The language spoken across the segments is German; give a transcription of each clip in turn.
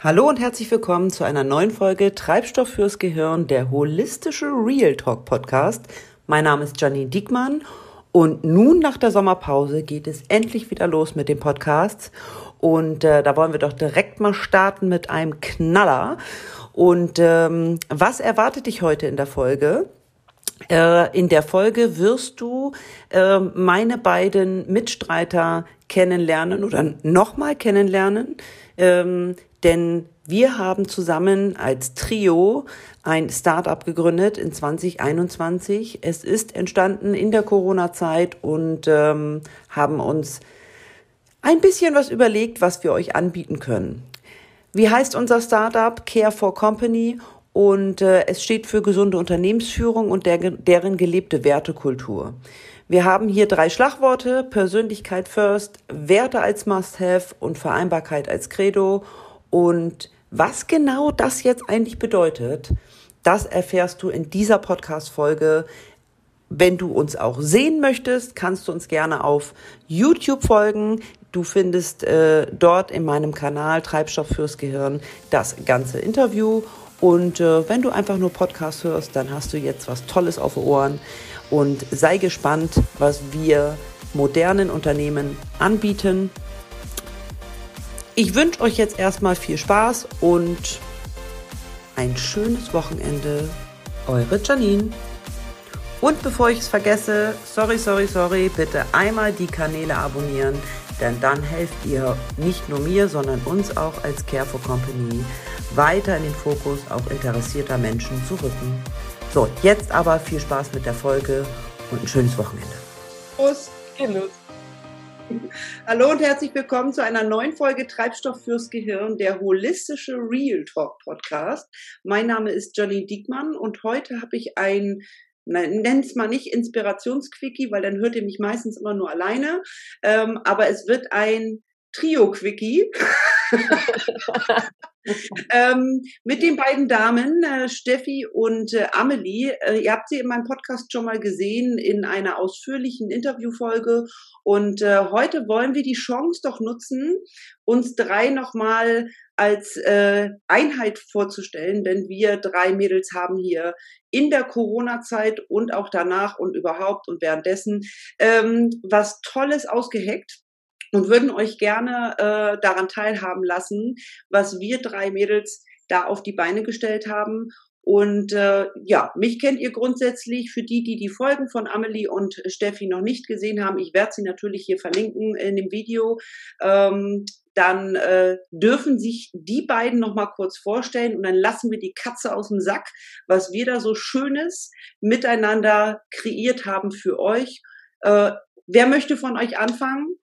Hallo und herzlich willkommen zu einer neuen Folge Treibstoff fürs Gehirn, der holistische Real Talk Podcast. Mein Name ist Janine Diekmann und nun nach der Sommerpause geht es endlich wieder los mit dem Podcast. Und äh, da wollen wir doch direkt mal starten mit einem Knaller. Und ähm, was erwartet dich heute in der Folge? Äh, in der Folge wirst du äh, meine beiden Mitstreiter kennenlernen oder nochmal kennenlernen. Ähm, denn wir haben zusammen als Trio ein Startup gegründet in 2021. Es ist entstanden in der Corona-Zeit und ähm, haben uns ein bisschen was überlegt, was wir euch anbieten können. Wie heißt unser Startup? Care for Company und äh, es steht für gesunde Unternehmensführung und der, deren gelebte Wertekultur. Wir haben hier drei Schlagworte, Persönlichkeit first, Werte als Must-Have und Vereinbarkeit als Credo. Und was genau das jetzt eigentlich bedeutet, das erfährst du in dieser Podcast-Folge. Wenn du uns auch sehen möchtest, kannst du uns gerne auf YouTube folgen. Du findest äh, dort in meinem Kanal Treibstoff fürs Gehirn das ganze Interview. Und äh, wenn du einfach nur Podcast hörst, dann hast du jetzt was Tolles auf Ohren. Und sei gespannt, was wir modernen Unternehmen anbieten ich wünsche euch jetzt erstmal viel Spaß und ein schönes Wochenende. Eure Janine. Und bevor ich es vergesse, sorry, sorry, sorry, bitte einmal die Kanäle abonnieren, denn dann helft ihr nicht nur mir, sondern uns auch als Care for Company weiter in den Fokus auch interessierter Menschen zu rücken. So, jetzt aber viel Spaß mit der Folge und ein schönes Wochenende. Prost, los. Hallo und herzlich willkommen zu einer neuen Folge Treibstoff fürs Gehirn, der holistische Real Talk Podcast. Mein Name ist Johnny Diekmann und heute habe ich ein nennt es mal nicht Inspirationsquickie, weil dann hört ihr mich meistens immer nur alleine. Ähm, aber es wird ein Trio-Quickie. ähm, mit den beiden Damen, äh, Steffi und äh, Amelie. Äh, ihr habt sie in meinem Podcast schon mal gesehen in einer ausführlichen Interviewfolge. Und äh, heute wollen wir die Chance doch nutzen, uns drei nochmal als äh, Einheit vorzustellen, denn wir drei Mädels haben hier in der Corona-Zeit und auch danach und überhaupt und währenddessen ähm, was Tolles ausgeheckt und würden euch gerne äh, daran teilhaben lassen, was wir drei Mädels da auf die Beine gestellt haben. Und äh, ja, mich kennt ihr grundsätzlich. Für die, die die Folgen von Amelie und Steffi noch nicht gesehen haben, ich werde sie natürlich hier verlinken in dem Video. Ähm, dann äh, dürfen sich die beiden noch mal kurz vorstellen und dann lassen wir die Katze aus dem Sack, was wir da so Schönes miteinander kreiert haben für euch. Äh, wer möchte von euch anfangen?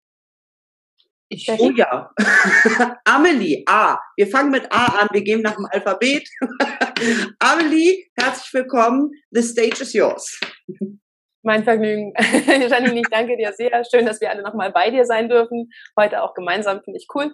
Ich oh ja. Amelie, A. Wir fangen mit A an. Wir gehen nach dem Alphabet. Amelie, herzlich willkommen. The stage is yours. Mein Vergnügen. Janine, ich danke dir sehr. Schön, dass wir alle nochmal bei dir sein dürfen. Heute auch gemeinsam, finde ich cool.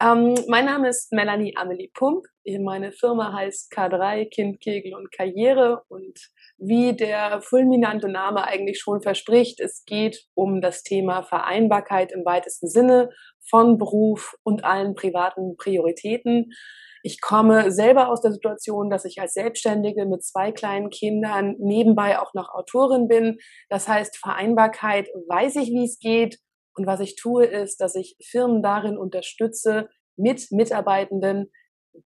Ähm, mein Name ist Melanie Amelie Pump. Meine Firma heißt K3, Kind, Kegel und Karriere. Und wie der fulminante Name eigentlich schon verspricht, es geht um das Thema Vereinbarkeit im weitesten Sinne von Beruf und allen privaten Prioritäten. Ich komme selber aus der Situation, dass ich als Selbstständige mit zwei kleinen Kindern nebenbei auch noch Autorin bin. Das heißt, Vereinbarkeit weiß ich, wie es geht. Und was ich tue, ist, dass ich Firmen darin unterstütze, mit Mitarbeitenden,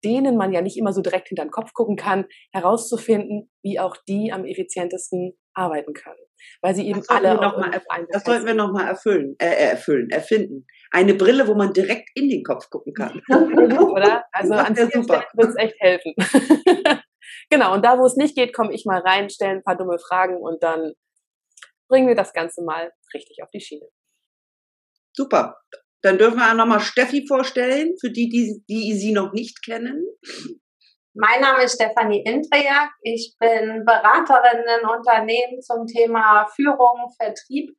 denen man ja nicht immer so direkt hinter den Kopf gucken kann, herauszufinden, wie auch die am effizientesten arbeiten können. Weil sie eben alle noch mal Das sollten wir nochmal erfüllen, äh, äh, erfüllen, erfinden. Eine Brille, wo man direkt in den Kopf gucken kann. Oder? Also an vielen Stellen wird es echt helfen. genau, und da, wo es nicht geht, komme ich mal rein, stelle ein paar dumme Fragen und dann bringen wir das Ganze mal richtig auf die Schiene. Super. Dann dürfen wir auch nochmal Steffi vorstellen, für die, die, die sie noch nicht kennen. Mein Name ist Stefanie Indriak. Ich bin Beraterin in Unternehmen zum Thema Führung, Vertrieb.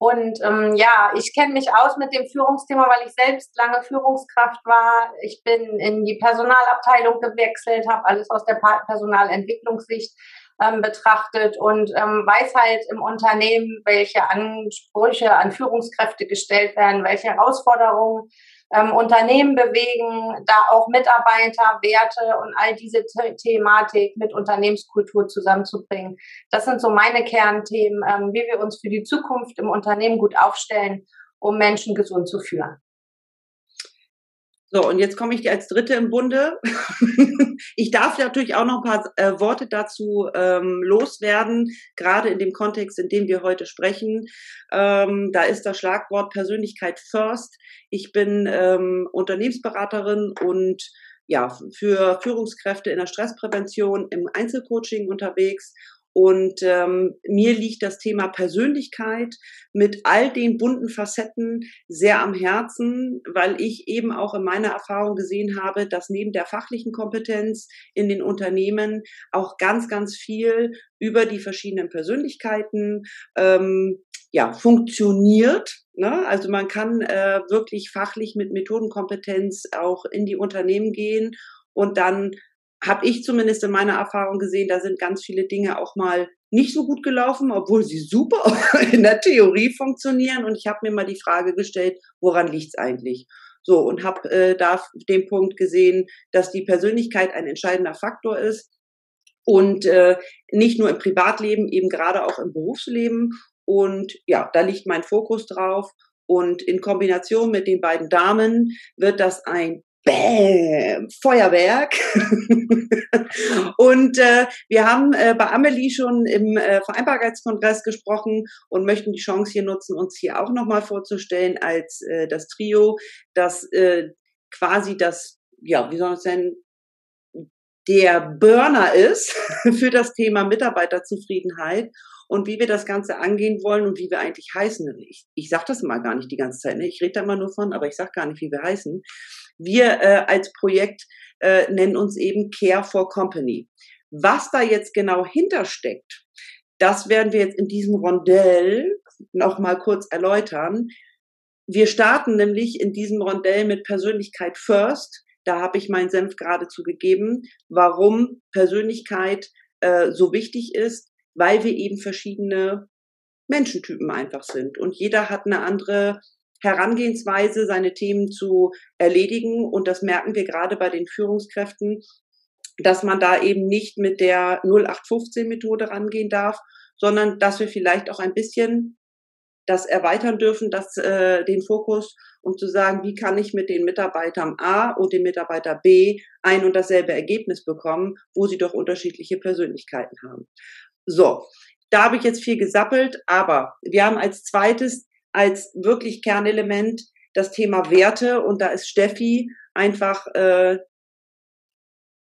Und ähm, ja, ich kenne mich aus mit dem Führungsthema, weil ich selbst lange Führungskraft war. Ich bin in die Personalabteilung gewechselt, habe alles aus der Personalentwicklungssicht ähm, betrachtet und ähm, weiß halt im Unternehmen, welche Ansprüche an Führungskräfte gestellt werden, welche Herausforderungen ähm, Unternehmen bewegen, da auch Mitarbeiter, Werte und all diese The Thematik mit Unternehmenskultur zusammenzubringen. Das sind so meine Kernthemen, ähm, wie wir uns für die Zukunft im Unternehmen gut aufstellen, um Menschen gesund zu führen. So, und jetzt komme ich dir als Dritte im Bunde. ich darf natürlich auch noch ein paar äh, Worte dazu ähm, loswerden, gerade in dem Kontext, in dem wir heute sprechen. Ähm, da ist das Schlagwort Persönlichkeit First. Ich bin ähm, Unternehmensberaterin und ja, für Führungskräfte in der Stressprävention im Einzelcoaching unterwegs und ähm, mir liegt das Thema Persönlichkeit mit all den bunten Facetten sehr am Herzen, weil ich eben auch in meiner Erfahrung gesehen habe, dass neben der fachlichen Kompetenz in den Unternehmen auch ganz, ganz viel über die verschiedenen Persönlichkeiten ähm, ja, funktioniert. Ne? Also man kann äh, wirklich fachlich mit Methodenkompetenz auch in die Unternehmen gehen und dann habe ich zumindest in meiner Erfahrung gesehen, da sind ganz viele Dinge auch mal nicht so gut gelaufen, obwohl sie super in der Theorie funktionieren. Und ich habe mir mal die Frage gestellt, woran liegt's eigentlich? So, und habe äh, da den Punkt gesehen, dass die Persönlichkeit ein entscheidender Faktor ist. Und äh, nicht nur im Privatleben, eben gerade auch im Berufsleben. Und ja, da liegt mein Fokus drauf. Und in Kombination mit den beiden Damen wird das ein Bäm, Feuerwerk. und äh, wir haben äh, bei Amelie schon im äh, Vereinbarkeitskongress gesprochen und möchten die Chance hier nutzen, uns hier auch nochmal vorzustellen als äh, das Trio, das äh, quasi das, ja, wie soll es denn, der Burner ist für das Thema Mitarbeiterzufriedenheit und wie wir das Ganze angehen wollen und wie wir eigentlich heißen. Ich, ich sage das mal gar nicht die ganze Zeit, ne? ich rede da immer nur von, aber ich sage gar nicht, wie wir heißen. Wir äh, als Projekt äh, nennen uns eben Care for Company. Was da jetzt genau hintersteckt, das werden wir jetzt in diesem Rondell noch mal kurz erläutern. Wir starten nämlich in diesem Rondell mit Persönlichkeit First. Da habe ich meinen Senf geradezu gegeben, warum Persönlichkeit äh, so wichtig ist, weil wir eben verschiedene Menschentypen einfach sind. Und jeder hat eine andere Herangehensweise, seine Themen zu erledigen. Und das merken wir gerade bei den Führungskräften, dass man da eben nicht mit der 0815-Methode rangehen darf, sondern dass wir vielleicht auch ein bisschen das erweitern dürfen, das, äh, den Fokus, um zu sagen, wie kann ich mit den Mitarbeitern A und dem Mitarbeiter B ein und dasselbe Ergebnis bekommen, wo sie doch unterschiedliche Persönlichkeiten haben. So, da habe ich jetzt viel gesappelt, aber wir haben als zweites als wirklich Kernelement das Thema Werte und da ist Steffi einfach äh,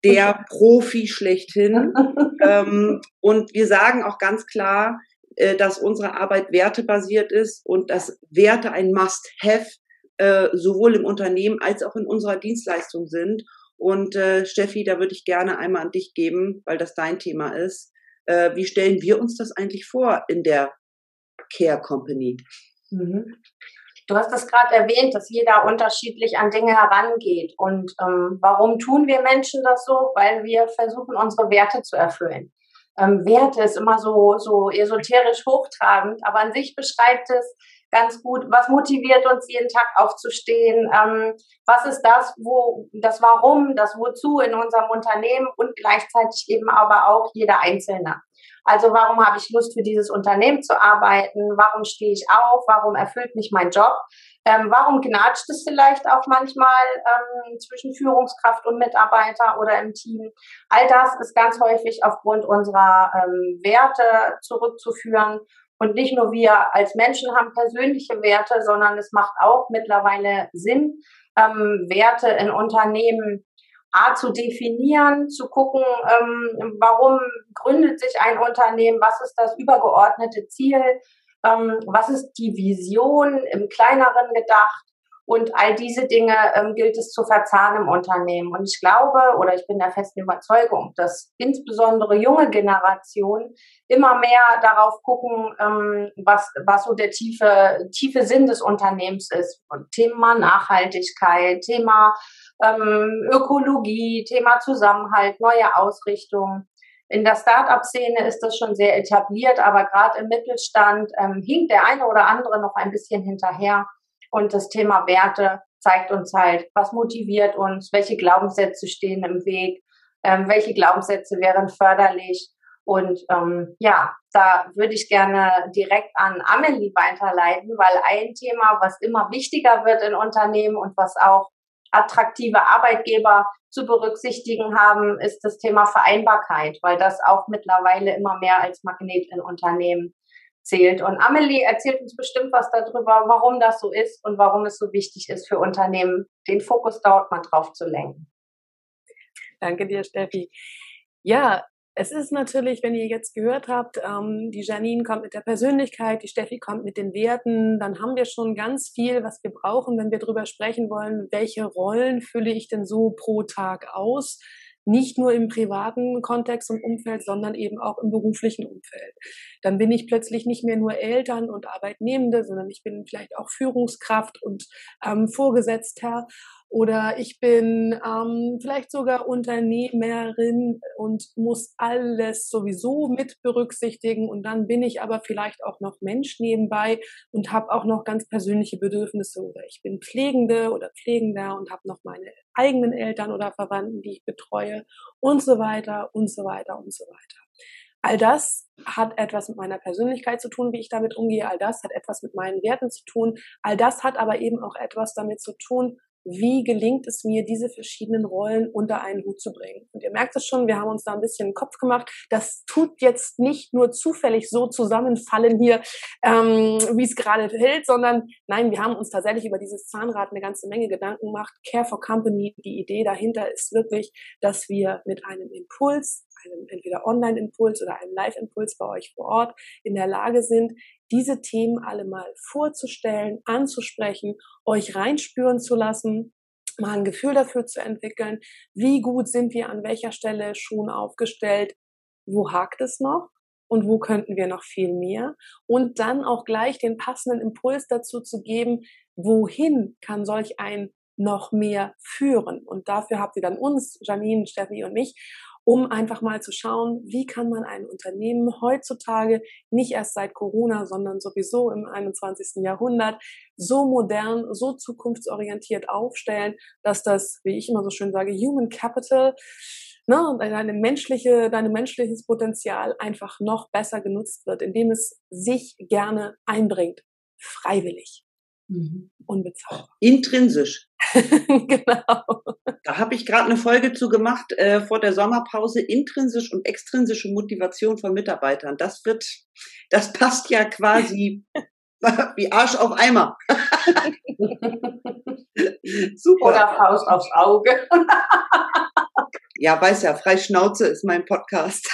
der Profi schlechthin. ähm, und wir sagen auch ganz klar, äh, dass unsere Arbeit wertebasiert ist und dass Werte ein Must-Have äh, sowohl im Unternehmen als auch in unserer Dienstleistung sind. Und äh, Steffi, da würde ich gerne einmal an dich geben, weil das dein Thema ist. Äh, wie stellen wir uns das eigentlich vor in der Care Company? Mhm. Du hast es gerade erwähnt, dass jeder unterschiedlich an Dinge herangeht. Und ähm, warum tun wir Menschen das so? Weil wir versuchen, unsere Werte zu erfüllen. Ähm, Werte ist immer so, so esoterisch hochtrabend, aber an sich beschreibt es ganz gut, was motiviert uns jeden Tag aufzustehen, ähm, was ist das, wo, das Warum, das Wozu in unserem Unternehmen und gleichzeitig eben aber auch jeder Einzelne. Also warum habe ich Lust für dieses Unternehmen zu arbeiten? Warum stehe ich auf? Warum erfüllt mich mein Job? Ähm, warum knatscht es vielleicht auch manchmal ähm, zwischen Führungskraft und Mitarbeiter oder im Team? All das ist ganz häufig aufgrund unserer ähm, Werte zurückzuführen. Und nicht nur wir als Menschen haben persönliche Werte, sondern es macht auch mittlerweile Sinn, ähm, Werte in Unternehmen A zu definieren, zu gucken, ähm, warum gründet sich ein Unternehmen, was ist das übergeordnete Ziel, ähm, was ist die Vision im kleineren gedacht und all diese Dinge ähm, gilt es zu verzahnen im Unternehmen. Und ich glaube oder ich bin der festen Überzeugung, dass insbesondere junge Generationen immer mehr darauf gucken, ähm, was, was so der tiefe, tiefe Sinn des Unternehmens ist. Und Thema Nachhaltigkeit, Thema ähm, Ökologie, Thema Zusammenhalt, neue Ausrichtung. In der Start-up-Szene ist das schon sehr etabliert, aber gerade im Mittelstand ähm, hinkt der eine oder andere noch ein bisschen hinterher. Und das Thema Werte zeigt uns halt, was motiviert uns, welche Glaubenssätze stehen im Weg, ähm, welche Glaubenssätze wären förderlich. Und ähm, ja, da würde ich gerne direkt an Amelie weiterleiten, weil ein Thema, was immer wichtiger wird in Unternehmen und was auch attraktive Arbeitgeber zu berücksichtigen haben, ist das Thema Vereinbarkeit, weil das auch mittlerweile immer mehr als Magnet in Unternehmen zählt. Und Amelie erzählt uns bestimmt was darüber, warum das so ist und warum es so wichtig ist für Unternehmen, den Fokus dort mal drauf zu lenken. Danke dir, Steffi. Ja, es ist natürlich, wenn ihr jetzt gehört habt, ähm, die Janine kommt mit der Persönlichkeit, die Steffi kommt mit den Werten, dann haben wir schon ganz viel, was wir brauchen, wenn wir darüber sprechen wollen, welche Rollen fülle ich denn so pro Tag aus nicht nur im privaten Kontext und Umfeld, sondern eben auch im beruflichen Umfeld. Dann bin ich plötzlich nicht mehr nur Eltern und Arbeitnehmende, sondern ich bin vielleicht auch Führungskraft und ähm, Vorgesetzter oder ich bin ähm, vielleicht sogar Unternehmerin und muss alles sowieso mit berücksichtigen und dann bin ich aber vielleicht auch noch Mensch nebenbei und habe auch noch ganz persönliche Bedürfnisse oder ich bin Pflegende oder Pflegender und habe noch meine eigenen Eltern oder Verwandten, die ich betreue und so weiter und so weiter und so weiter. All das hat etwas mit meiner Persönlichkeit zu tun, wie ich damit umgehe. All das hat etwas mit meinen Werten zu tun. All das hat aber eben auch etwas damit zu tun, wie gelingt es mir, diese verschiedenen Rollen unter einen Hut zu bringen. Und ihr merkt es schon, wir haben uns da ein bisschen den Kopf gemacht. Das tut jetzt nicht nur zufällig so zusammenfallen hier, ähm, wie es gerade hält, sondern nein, wir haben uns tatsächlich über dieses Zahnrad eine ganze Menge Gedanken gemacht. Care for Company, die Idee dahinter ist wirklich, dass wir mit einem Impuls, einem entweder Online-Impuls oder einem Live-Impuls bei euch vor Ort in der Lage sind, diese Themen alle mal vorzustellen, anzusprechen, euch reinspüren zu lassen, mal ein Gefühl dafür zu entwickeln, wie gut sind wir an welcher Stelle schon aufgestellt, wo hakt es noch und wo könnten wir noch viel mehr und dann auch gleich den passenden Impuls dazu zu geben, wohin kann solch ein noch mehr führen. Und dafür habt ihr dann uns, Janine, Steffi und mich um einfach mal zu schauen, wie kann man ein Unternehmen heutzutage, nicht erst seit Corona, sondern sowieso im 21. Jahrhundert, so modern, so zukunftsorientiert aufstellen, dass das, wie ich immer so schön sage, Human Capital, ne, deine menschliche, dein menschliches Potenzial einfach noch besser genutzt wird, indem es sich gerne einbringt, freiwillig. Mhm. Unbezahlbar. Intrinsisch. genau. Da habe ich gerade eine Folge zu gemacht äh, vor der Sommerpause. Intrinsisch und extrinsische Motivation von Mitarbeitern. Das wird, das passt ja quasi wie Arsch auf Eimer. Super. Oder Faust aufs Auge. ja, weiß ja, Freischnauze ist mein Podcast.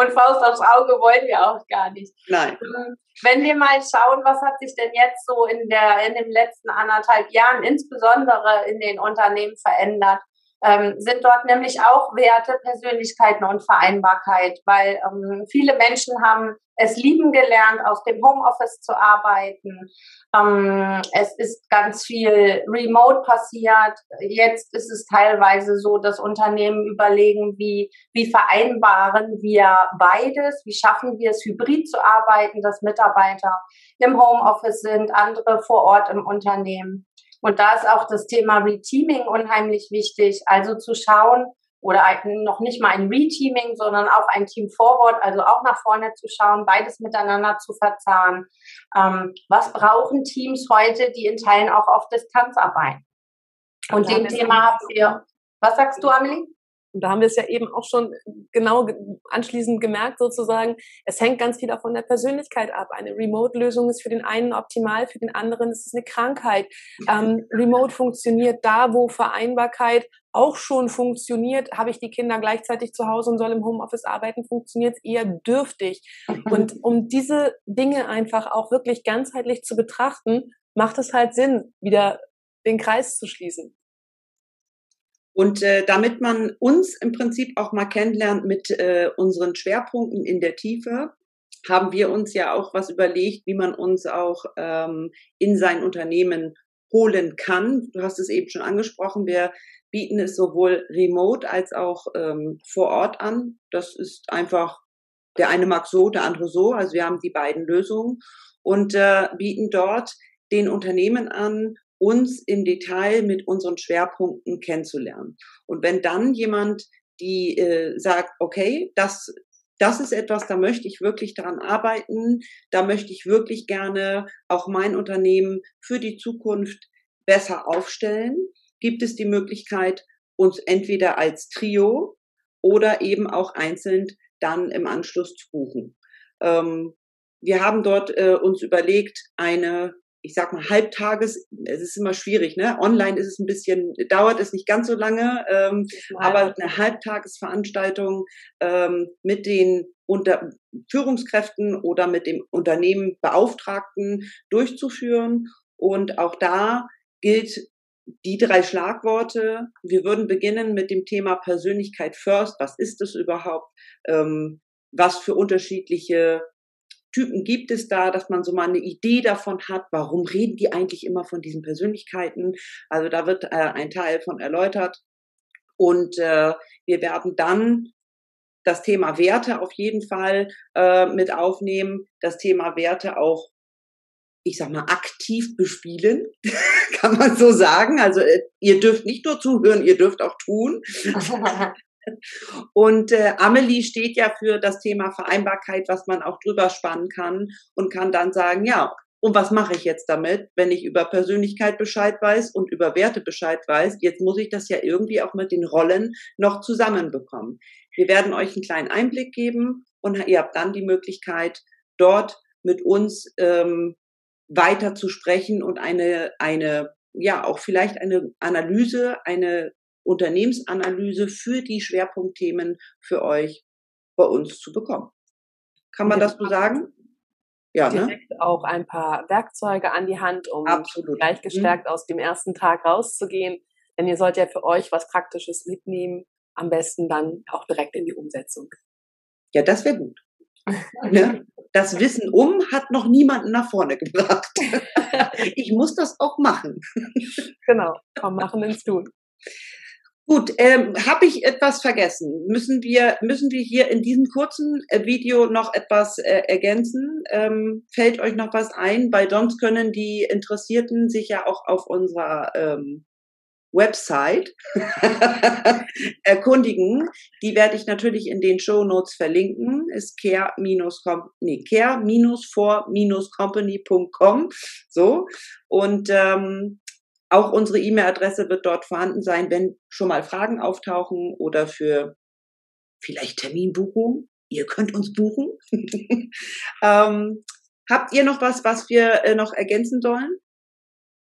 Und Faust aufs Auge wollen wir auch gar nicht. Nein. Ähm, wenn wir mal schauen, was hat sich denn jetzt so in der, in den letzten anderthalb Jahren, insbesondere in den Unternehmen verändert, ähm, sind dort nämlich auch Werte, Persönlichkeiten und Vereinbarkeit, weil ähm, viele Menschen haben es lieben gelernt, aus dem Homeoffice zu arbeiten. Ähm, es ist ganz viel remote passiert. Jetzt ist es teilweise so, dass Unternehmen überlegen, wie, wie vereinbaren wir beides? Wie schaffen wir es, hybrid zu arbeiten, dass Mitarbeiter im Homeoffice sind, andere vor Ort im Unternehmen? Und da ist auch das Thema Reteaming unheimlich wichtig. Also zu schauen, oder ein, noch nicht mal ein Reteaming, sondern auch ein Team Forward, also auch nach vorne zu schauen, beides miteinander zu verzahnen. Ähm, was brauchen Teams heute, die in Teilen auch auf Distanz arbeiten? Und dem Thema habt ihr, was sagst du, Amelie? Und da haben wir es ja eben auch schon genau anschließend gemerkt, sozusagen, es hängt ganz viel auch von der Persönlichkeit ab. Eine Remote-Lösung ist für den einen optimal, für den anderen ist es eine Krankheit. Ähm, Remote funktioniert da, wo Vereinbarkeit auch schon funktioniert. Habe ich die Kinder gleichzeitig zu Hause und soll im Homeoffice arbeiten, funktioniert es eher dürftig. Und um diese Dinge einfach auch wirklich ganzheitlich zu betrachten, macht es halt Sinn, wieder den Kreis zu schließen. Und äh, damit man uns im Prinzip auch mal kennenlernt mit äh, unseren Schwerpunkten in der Tiefe, haben wir uns ja auch was überlegt, wie man uns auch ähm, in sein Unternehmen holen kann. Du hast es eben schon angesprochen, wir bieten es sowohl remote als auch ähm, vor Ort an. Das ist einfach, der eine mag so, der andere so. Also wir haben die beiden Lösungen und äh, bieten dort den Unternehmen an, uns im Detail mit unseren Schwerpunkten kennenzulernen. Und wenn dann jemand die äh, sagt, okay, das das ist etwas, da möchte ich wirklich daran arbeiten, da möchte ich wirklich gerne auch mein Unternehmen für die Zukunft besser aufstellen, gibt es die Möglichkeit, uns entweder als Trio oder eben auch einzeln dann im Anschluss zu buchen. Ähm, wir haben dort äh, uns überlegt, eine ich sag mal, halbtages, es ist immer schwierig, ne? Online ist es ein bisschen, dauert es nicht ganz so lange, ähm, aber eine Halbtagesveranstaltung ähm, mit den unter Führungskräften oder mit dem Unternehmen Beauftragten durchzuführen. Und auch da gilt die drei Schlagworte. Wir würden beginnen mit dem Thema Persönlichkeit First. Was ist es überhaupt? Ähm, was für unterschiedliche Typen gibt es da, dass man so mal eine Idee davon hat, warum reden die eigentlich immer von diesen Persönlichkeiten. Also da wird äh, ein Teil von erläutert. Und äh, wir werden dann das Thema Werte auf jeden Fall äh, mit aufnehmen, das Thema Werte auch, ich sag mal, aktiv bespielen, kann man so sagen. Also äh, ihr dürft nicht nur zuhören, ihr dürft auch tun. Und äh, Amelie steht ja für das Thema Vereinbarkeit, was man auch drüber spannen kann und kann dann sagen, ja, und was mache ich jetzt damit, wenn ich über Persönlichkeit Bescheid weiß und über Werte Bescheid weiß? Jetzt muss ich das ja irgendwie auch mit den Rollen noch zusammenbekommen. Wir werden euch einen kleinen Einblick geben und ihr habt dann die Möglichkeit, dort mit uns ähm, weiter zu sprechen und eine, eine, ja, auch vielleicht eine Analyse, eine Unternehmensanalyse für die Schwerpunktthemen für euch bei uns zu bekommen. Kann man das so sagen? Ja, ne? direkt ne? auch ein paar Werkzeuge an die Hand, um Absolut. gleich mhm. gestärkt mhm. aus dem ersten Tag rauszugehen. Denn ihr sollt ja für euch was Praktisches mitnehmen, am besten dann auch direkt in die Umsetzung. Ja, das wäre gut. ne? Das Wissen um hat noch niemanden nach vorne gebracht. ich muss das auch machen. genau, vom Machen ins Tun. Gut, ähm, habe ich etwas vergessen? Müssen wir, müssen wir hier in diesem kurzen äh, Video noch etwas äh, ergänzen? Ähm, fällt euch noch was ein? Weil sonst können die Interessierten sich ja auch auf unserer ähm, Website erkundigen. Die werde ich natürlich in den Show Notes verlinken. Ist care-for-company.com. So. Und ähm, auch unsere E-Mail-Adresse wird dort vorhanden sein, wenn schon mal Fragen auftauchen oder für vielleicht Terminbuchung. Ihr könnt uns buchen. ähm, habt ihr noch was, was wir äh, noch ergänzen sollen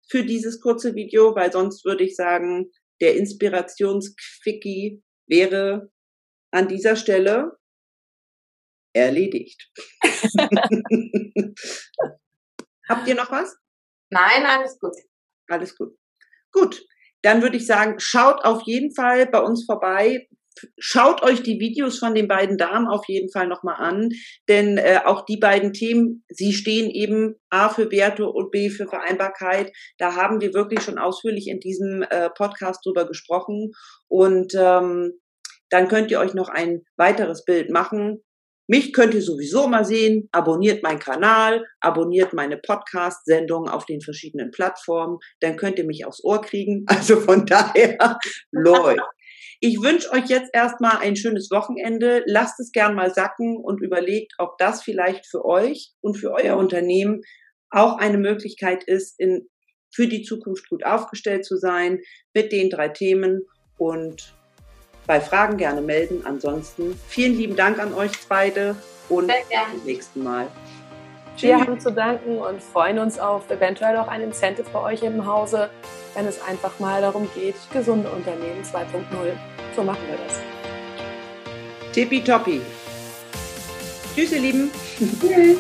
für dieses kurze Video? Weil sonst würde ich sagen, der Inspirationsquickie wäre an dieser Stelle erledigt. Habt ihr noch was? Nein, alles gut. Alles gut. Gut, dann würde ich sagen, schaut auf jeden Fall bei uns vorbei. Schaut euch die Videos von den beiden Damen auf jeden Fall nochmal an, denn äh, auch die beiden Themen, sie stehen eben A für Werte und B für Vereinbarkeit. Da haben wir wirklich schon ausführlich in diesem äh, Podcast drüber gesprochen und ähm, dann könnt ihr euch noch ein weiteres Bild machen. Mich könnt ihr sowieso mal sehen. Abonniert meinen Kanal, abonniert meine Podcast-Sendungen auf den verschiedenen Plattformen. Dann könnt ihr mich aufs Ohr kriegen. Also von daher läuft. Ich wünsche euch jetzt erstmal ein schönes Wochenende. Lasst es gern mal sacken und überlegt, ob das vielleicht für euch und für euer Unternehmen auch eine Möglichkeit ist, in, für die Zukunft gut aufgestellt zu sein mit den drei Themen. Und bei Fragen gerne melden. Ansonsten vielen lieben Dank an euch beide und bis zum nächsten Mal. Wir haben zu danken und freuen uns auf eventuell auch ein Incentive bei euch im Hause, wenn es einfach mal darum geht, gesunde Unternehmen 2.0. So machen wir das. Tippitoppi. Tschüss, ihr Lieben. Tschüss.